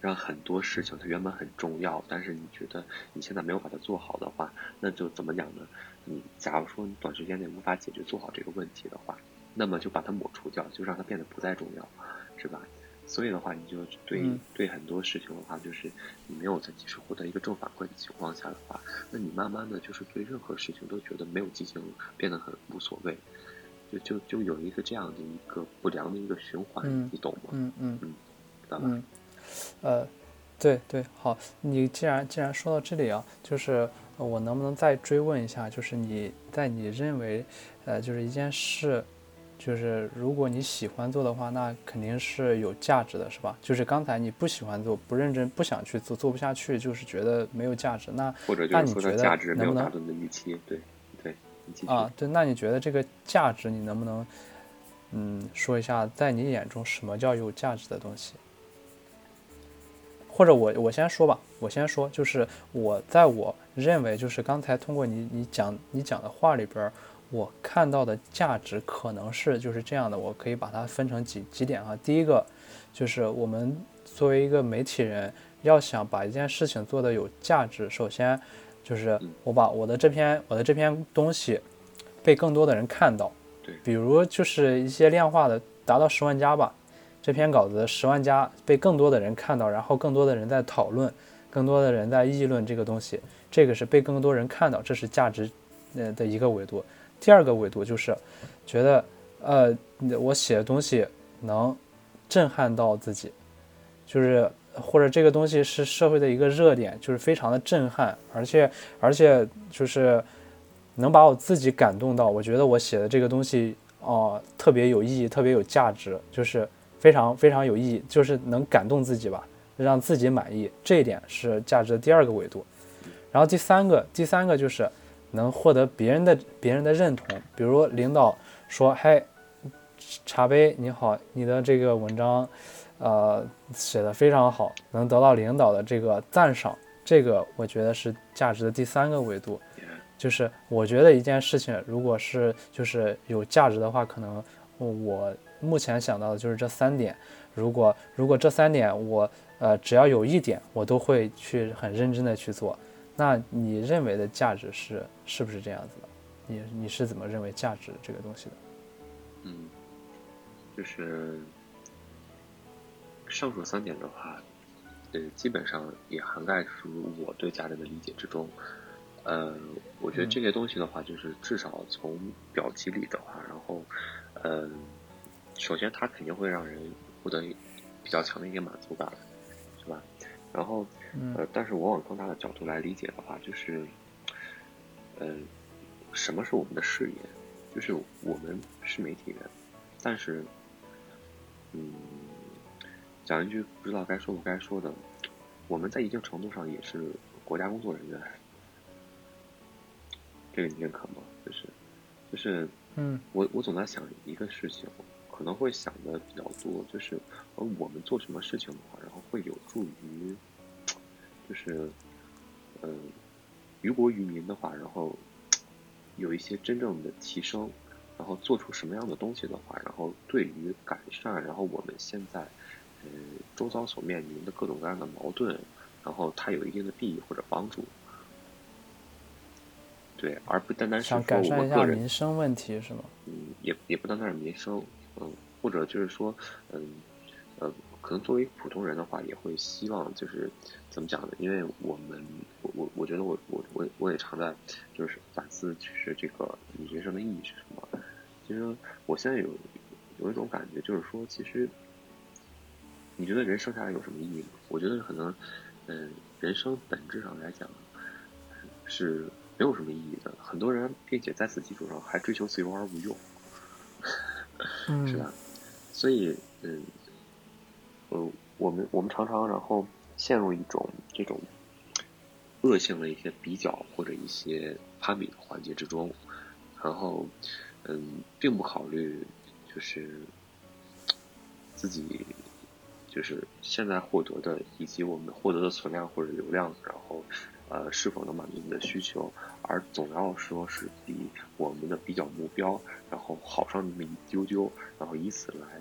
让很多事情它原本很重要，但是你觉得你现在没有把它做好的话，那就怎么讲呢？你假如说你短时间内无法解决做好这个问题的话，那么就把它抹除掉，就让它变得不再重要，是吧？所以的话，你就对对很多事情的话，就是你没有在及时获得一个正反馈的情况下的话，那你慢慢的就是对任何事情都觉得没有激情，变得很无所谓。就就就有一个这样的一个不良的一个循环，你懂吗？嗯嗯嗯，知道吧？呃，对对，好，你既然既然说到这里啊，就是我能不能再追问一下？就是你在你认为，呃，就是一件事，就是如果你喜欢做的话，那肯定是有价值的，是吧？就是刚才你不喜欢做，不认真，不想去做，做不下去，就是觉得没有价值。那或者那你觉得能不能？对。啊，对，那你觉得这个价值，你能不能，嗯，说一下，在你眼中什么叫有价值的东西？或者我我先说吧，我先说，就是我在我认为，就是刚才通过你你讲你讲的话里边，我看到的价值可能是就是这样的，我可以把它分成几几点啊。第一个就是我们作为一个媒体人，要想把一件事情做得有价值，首先。就是我把我的这篇我的这篇东西被更多的人看到，对，比如就是一些量化的达到十万加吧，这篇稿子十万加被更多的人看到，然后更多的人在讨论，更多的人在议论这个东西，这个是被更多人看到，这是价值呃的一个维度。第二个维度就是觉得呃我写的东西能震撼到自己，就是。或者这个东西是社会的一个热点，就是非常的震撼，而且而且就是能把我自己感动到。我觉得我写的这个东西哦，特别有意义，特别有价值，就是非常非常有意义，就是能感动自己吧，让自己满意。这一点是价值的第二个维度。然后第三个，第三个就是能获得别人的别人的认同，比如领导说：“嗨，茶杯你好，你的这个文章。”呃，写的非常好，能得到领导的这个赞赏，这个我觉得是价值的第三个维度。就是我觉得一件事情，如果是就是有价值的话，可能我目前想到的就是这三点。如果如果这三点我呃只要有一点，我都会去很认真的去做。那你认为的价值是是不是这样子的？你你是怎么认为价值这个东西的？嗯，就是上述三点的话，呃，基本上也涵盖出我对价值的理解之中。呃，我觉得这些东西的话，就是至少从表级里的话，然后，呃，首先它肯定会让人获得比较强的一个满足感，是吧？然后，呃，但是我往更大的角度来理解的话，就是，呃，什么是我们的事业？就是我们是媒体人，但是，嗯，讲一句不知道该说不该说的，我们在一定程度上也是国家工作人员。这个你认可吗？就是，就是，嗯，我我总在想一个事情，可能会想的比较多，就是而我们做什么事情的话，然后会有助于，就是，嗯，于国于民的话，然后有一些真正的提升，然后做出什么样的东西的话，然后对于改善，然后我们现在，嗯，周遭所面临的各种各样的矛盾，然后它有一定的裨益或者帮助。对，而不单单是说我们个人民生问题是吗？嗯，也也不单单是民生，嗯，或者就是说，嗯，呃，可能作为普通人的话，也会希望就是怎么讲呢？因为我们，我我我觉得我我我我也常在就是反思，就是这个你人生的意义是什么？其实我现在有有一种感觉，就是说，其实你觉得人生下来有什么意义吗？我觉得可能，嗯，人生本质上来讲是。没有什么意义的，很多人，并且在此基础上还追求自由而无用，是吧？所以，嗯，呃，我们我们常常然后陷入一种这种恶性的一些比较或者一些攀比的环节之中，然后，嗯，并不考虑就是自己就是现在获得的以及我们获得的存量或者流量，然后。呃，是否能满足你的需求？而总要说是比我们的比较目标，然后好上那么一丢丢，然后以此来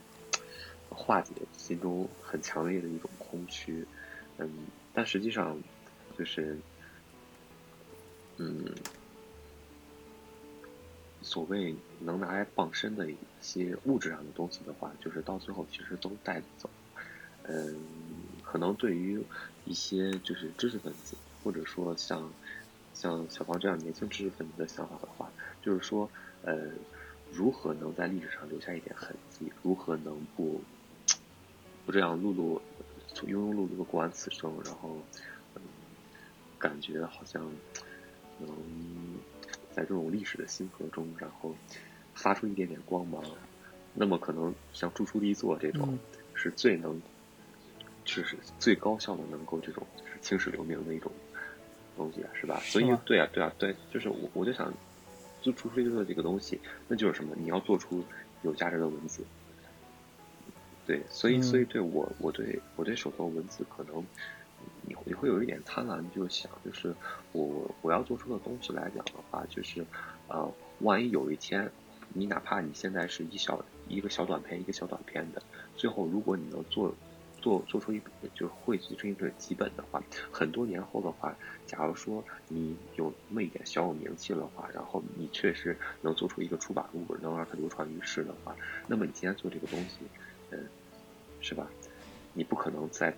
化解心中很强烈的一种空虚。嗯，但实际上就是，嗯，所谓能拿来傍身的一些物质上的东西的话，就是到最后其实都带走。嗯，可能对于一些就是知识分子。或者说像像小芳这样年轻知识分子的想法的话，就是说，呃，如何能在历史上留下一点痕迹？如何能不不这样碌碌庸庸碌碌的过完此生？然后，嗯，感觉好像能在这种历史的星河中，然后发出一点点光芒。那么，可能像著书立作这种，是最能，就是最高效的，能够这种就是青史留名的一种。东西啊，是吧？所以，对啊，对啊，对，就是我，我就想，就出出一个这个东西，那就是什么？你要做出有价值的文字。对，所以，所以，对我，我对我对手头文字，可能你你会有一点贪婪，就想，就是我我要做出的东西来讲的话，就是呃，万一有一天，你哪怕你现在是一小一个小短片，一个小短片的，最后如果你能做。做做出一就是汇集成一个几本的话，很多年后的话，假如说你有那么一点小有名气的话，然后你确实能做出一个出版物，能让它流传于世的话，那么你今天做这个东西，嗯，是吧？你不可能在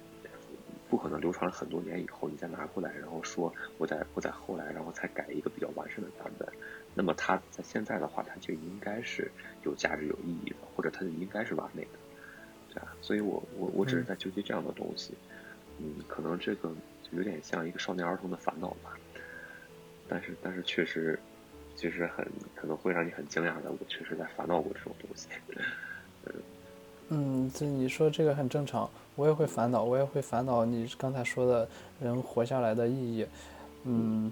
不可能流传了很多年以后，你再拿过来，然后说我在我在后来，然后才改一个比较完善的版本。那么它在现在的话，它就应该是有价值、有意义的，或者它就应该是完美的。对啊，所以我我我只是在纠结这样的东西，嗯，可能这个有点像一个少年儿童的烦恼吧，但是但是确实，其实很可能会让你很惊讶的，我确实在烦恼过这种东西，嗯，嗯，这你说这个很正常，我也会烦恼，我也会烦恼你刚才说的人活下来的意义，嗯，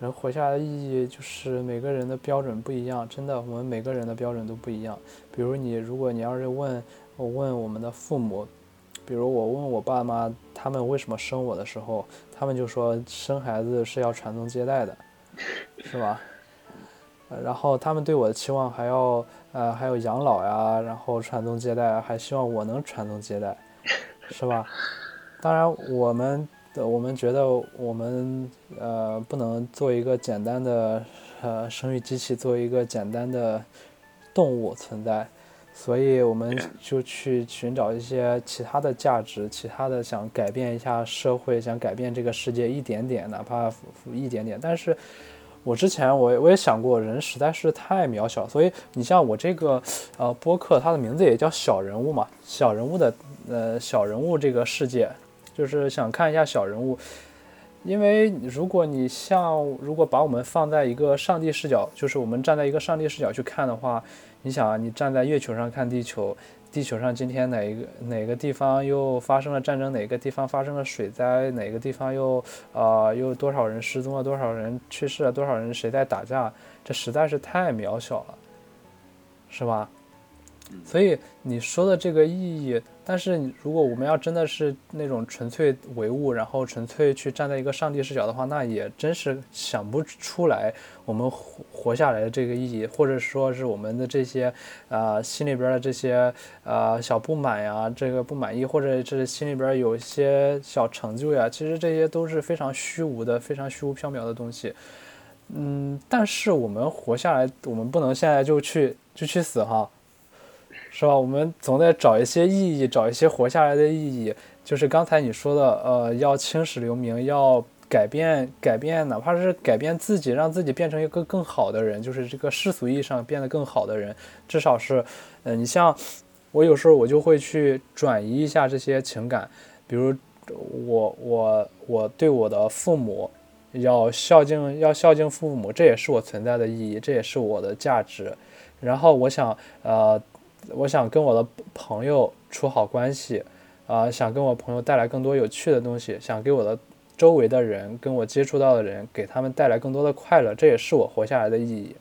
人活下来的意义就是每个人的标准不一样，真的，我们每个人的标准都不一样，比如你，如果你要是问。我问我们的父母，比如我问我爸妈他们为什么生我的时候，他们就说生孩子是要传宗接代的，是吧？呃然后他们对我的期望还要呃还有养老呀，然后传宗接代，还希望我能传宗接代，是吧？当然我们的我们觉得我们呃不能做一个简单的呃生育机器，做一个简单的动物存在。所以我们就去寻找一些其他的价值，其他的想改变一下社会，想改变这个世界一点点，哪怕一点点。但是，我之前我我也想过，人实在是太渺小。所以你像我这个呃播客，它的名字也叫小人物嘛，小人物的呃小人物这个世界，就是想看一下小人物。因为如果你像如果把我们放在一个上帝视角，就是我们站在一个上帝视角去看的话。你想啊，你站在月球上看地球，地球上今天哪一个哪个地方又发生了战争，哪个地方发生了水灾，哪个地方又啊又多少人失踪了，多少人去世了，多少人谁在打架，这实在是太渺小了，是吧？所以你说的这个意义，但是如果我们要真的是那种纯粹唯物，然后纯粹去站在一个上帝视角的话，那也真是想不出来我们活活下来的这个意义，或者说是我们的这些啊心里边的这些啊小不满呀，这个不满意，或者这心里边有一些小成就呀，其实这些都是非常虚无的、非常虚无缥缈的东西。嗯，但是我们活下来，我们不能现在就去就去死哈。是吧？我们总得找一些意义，找一些活下来的意义。就是刚才你说的，呃，要青史留名，要改变，改变，哪怕是改变自己，让自己变成一个更好的人，就是这个世俗意义上变得更好的人。至少是，呃，你像我有时候我就会去转移一下这些情感，比如我我我对我的父母要孝敬，要孝敬父母，这也是我存在的意义，这也是我的价值。然后我想，呃。我想跟我的朋友处好关系，啊，想跟我朋友带来更多有趣的东西，想给我的周围的人跟我接触到的人，给他们带来更多的快乐，这也是我活下来的意义。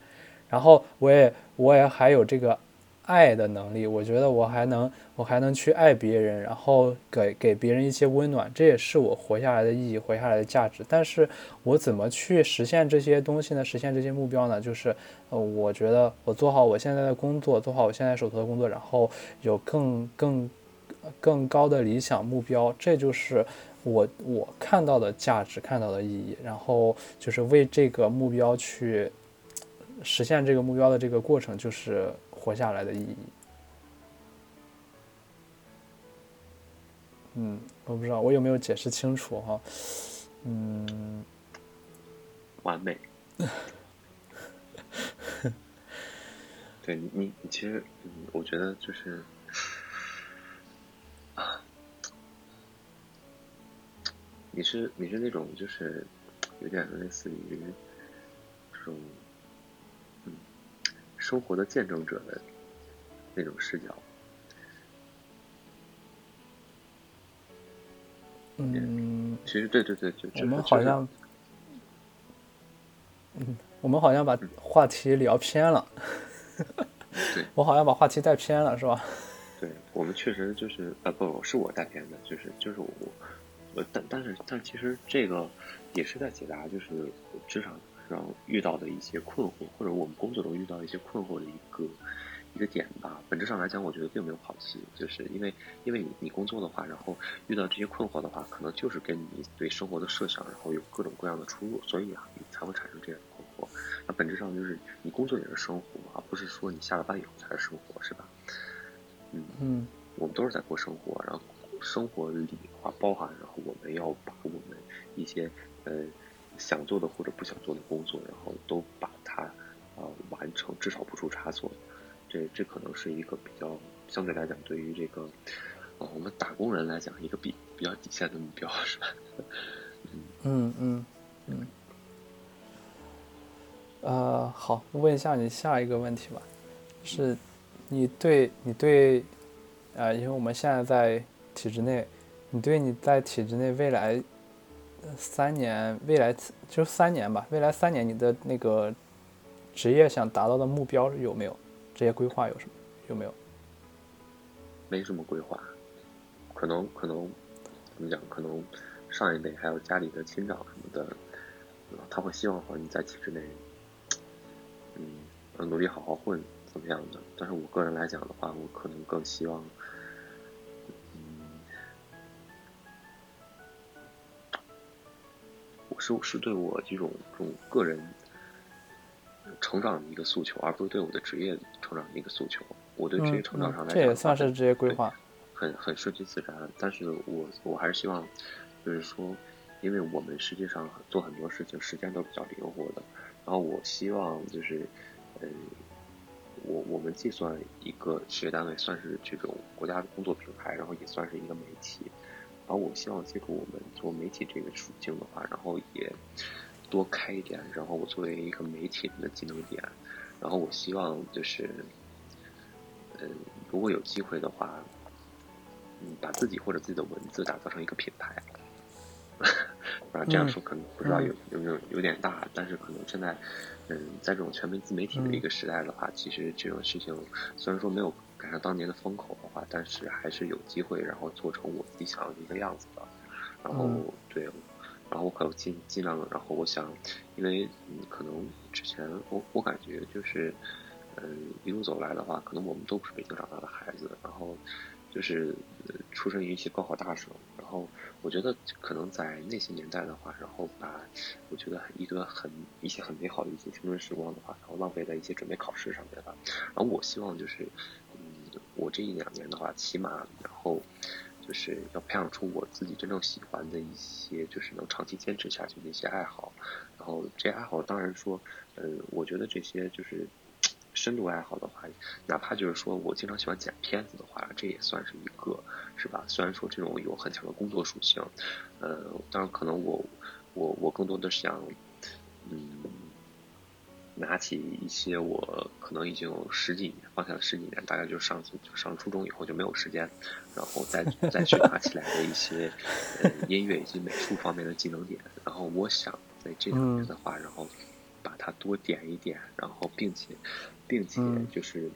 然后我也我也还有这个爱的能力，我觉得我还能我还能去爱别人，然后给给别人一些温暖，这也是我活下来的意义，活下来的价值。但是我怎么去实现这些东西呢？实现这些目标呢？就是。呃，我觉得我做好我现在的工作，做好我现在手头的工作，然后有更更更高的理想目标，这就是我我看到的价值，看到的意义。然后就是为这个目标去实现这个目标的这个过程，就是活下来的意义。嗯，我不知道我有没有解释清楚哈。嗯，完美。对你，你其实，我觉得就是啊，你是你是那种就是有点类似于这种生活的见证者的那种视角。嗯，其实对对对，就我们好像，嗯。我们好像把话题聊偏了，对我好像把话题带偏了，是吧？对，我们确实就是啊，不是我带偏的，就是就是我，我，但但是但其实这个也是在解答，就是职场上遇到的一些困惑，或者我们工作中遇到一些困惑的一个。一个点吧，本质上来讲，我觉得并没有抛弃，就是因为，因为你你工作的话，然后遇到这些困惑的话，可能就是跟你对生活的设想，然后有各种各样的出入，所以啊，你才会产生这样的困惑。那本质上就是你工作也是生活，而不是说你下了班以后才是生活，是吧？嗯嗯，我们都是在过生活，然后生活里的话包含，然后我们要把我们一些呃想做的或者不想做的工作，然后都把它呃完成，至少不出差错。这这可能是一个比较相对来讲，对于这个呃我们打工人来讲，一个比比较底线的目标，是吧？嗯嗯嗯。呃，好，问一下你下一个问题吧，是，你对你对，呃，因为我们现在在体制内，你对你在体制内未来三年，未来就三年吧，未来三年你的那个职业想达到的目标有没有？职业规划有什么？有没有？没什么规划，可能可能怎么讲？可能上一辈还有家里的亲长什么的，他会希望和你在体制内，嗯，努力好好混，怎么样的？但是我个人来讲的话，我可能更希望，是是对我这种这种个人成长的一个诉求，而不是对我的职业成长的一个诉求。我对职业成长上来讲，这也算是职业规划。很很顺其自然，但是我我还是希望，就是说，因为我们实际上做很多事情时间都比较灵活的，然后我希望就是，嗯，我我们既算一个事业单位，算是这种国家的工作平台，然后也算是一个媒体，然后我希望借助我们做媒体这个处境的话，然后也多开一点，然后我作为一个媒体人的技能点，然后我希望就是，嗯，如果有机会的话。嗯，把自己或者自己的文字打造成一个品牌，啊，这样说可能不知道有有没有有点大，但是可能现在，嗯，在这种全民自媒体的一个时代的话，其实这种事情虽然说没有赶上当年的风口的话，但是还是有机会，然后做成我自己想要的一个样子的。然后对，然后我可能尽尽量，然后我想，因为嗯，可能之前我我感觉就是，嗯，一路走来的话，可能我们都不是北京长大的孩子，然后。就是出生于一些高考大省，然后我觉得可能在那些年代的话，然后把我觉得一个很一些很美好的一些青春时光的话，然后浪费在一些准备考试上面了。然后我希望就是，嗯，我这一两年的话，起码然后就是要培养出我自己真正喜欢的一些，就是能长期坚持下去的一些爱好。然后这些爱好当然说，嗯，我觉得这些就是。深度爱好的话，哪怕就是说我经常喜欢剪片子的话，这也算是一个，是吧？虽然说这种有很强的工作属性，呃，当然可能我我我更多的想，嗯，拿起一些我可能已经有十几年放下了十几年，大概就是上就上初中以后就没有时间，然后再再去拿起来的一些呃音乐以及美术方面的技能点，然后我想在这两年的话，然后把它多点一点，然后并且。并且就是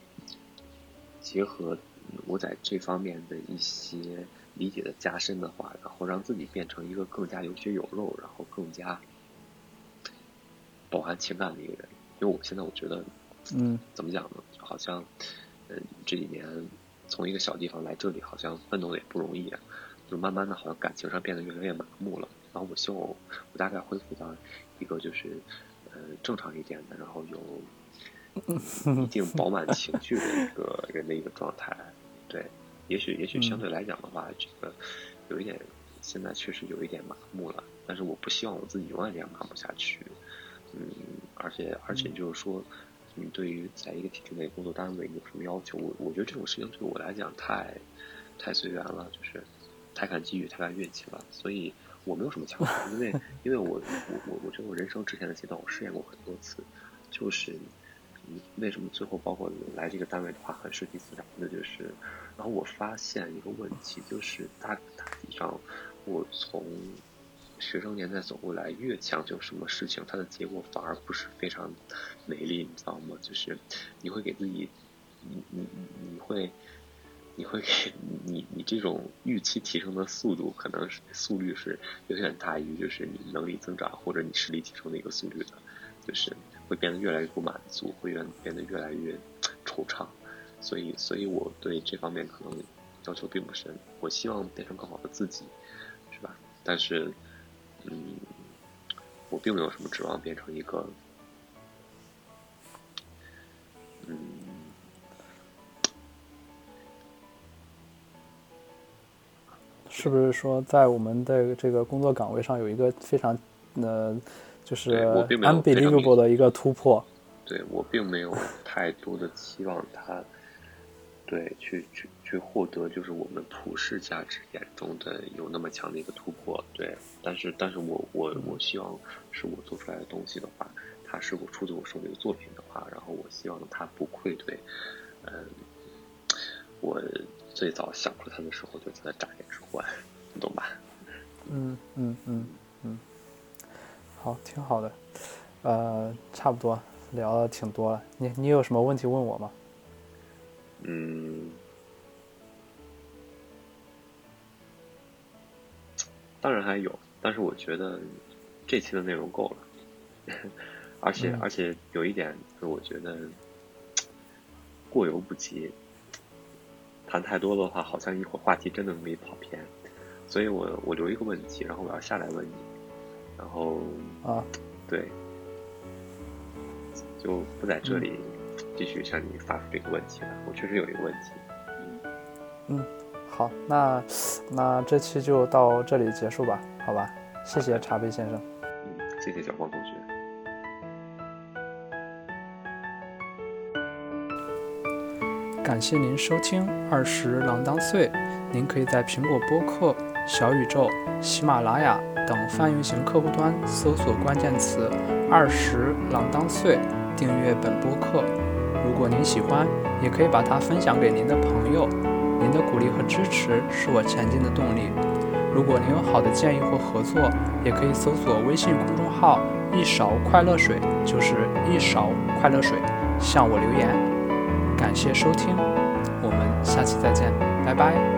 结合我在这方面的一些理解的加深的话，然后让自己变成一个更加有血有肉，然后更加饱含情感的一个人。因为我现在我觉得，嗯，怎么讲呢？就好像，嗯，这几年从一个小地方来这里，好像奋斗的也不容易，啊就慢慢的好像感情上变得越来越麻木了。然后我希望我大概恢复到一个就是呃正常一点的，然后有。一定饱满情绪的一个人的一个状态，对，也许也许相对来讲的话，这个有一点现在确实有一点麻木了，但是我不希望我自己永远这样麻木下去，嗯，而且而且就是说，你对于在一个体制内工作单位有什么要求？我我觉得这种事情对我来讲太太随缘了，就是太看机遇，太看运气了，所以我没有什么强求，因为 因为我我我我觉得我人生之前的阶段我试验过很多次，就是。为什么最后包括来这个单位的话很顺其自然的，就是，然后我发现一个问题，就是大大体上，我从学生年代走过来，越强求什么事情，它的结果反而不是非常美丽，你知道吗？就是你会给自己，你你你会，你会给你你这种预期提升的速度，可能是速率是远远大于就是你能力增长或者你实力提升的一个速率的，就是。会变得越来越不满足，会变变得越来越惆怅，所以，所以我对这方面可能要求并不深。我希望变成更好的自己，是吧？但是，嗯，我并没有什么指望变成一个，嗯，是不是说在我们的这个工作岗位上有一个非常呃？就是 unbelievable 的一个突破。对我并没有太多的期望，他对去去去获得就是我们普世价值眼中的有那么强的一个突破。对，但是但是我我我希望是我做出来的东西的话，它是我出自我手里的作品的话，然后我希望它不愧对，嗯，我最早想出它的时候就在那眨眼之欢，你懂吧？嗯嗯嗯嗯。好，挺好的，呃，差不多聊的挺多了。你你有什么问题问我吗？嗯，当然还有，但是我觉得这期的内容够了，而且、嗯。而且有一点，就是我觉得过犹不及，谈太多的话，好像一会儿话题真的容易跑偏，所以我我留一个问题，然后我要下来问你，然后啊，对，就不在这里继续向你发出这个问题了。我确实有一个问题，好，那那这期就到这里结束吧，好吧？谢谢茶杯先生。嗯，谢谢小光同学。感谢您收听《二十郎当岁》，您可以在苹果播客、小宇宙、喜马拉雅等泛用型客户端搜索关键词“二十郎当岁”，订阅本播客。如果您喜欢，也可以把它分享给您的朋友。您的鼓励和支持是我前进的动力。如果您有好的建议或合作，也可以搜索微信公众号“一勺快乐水”，就是一勺快乐水，向我留言。感谢收听，我们下期再见，拜拜。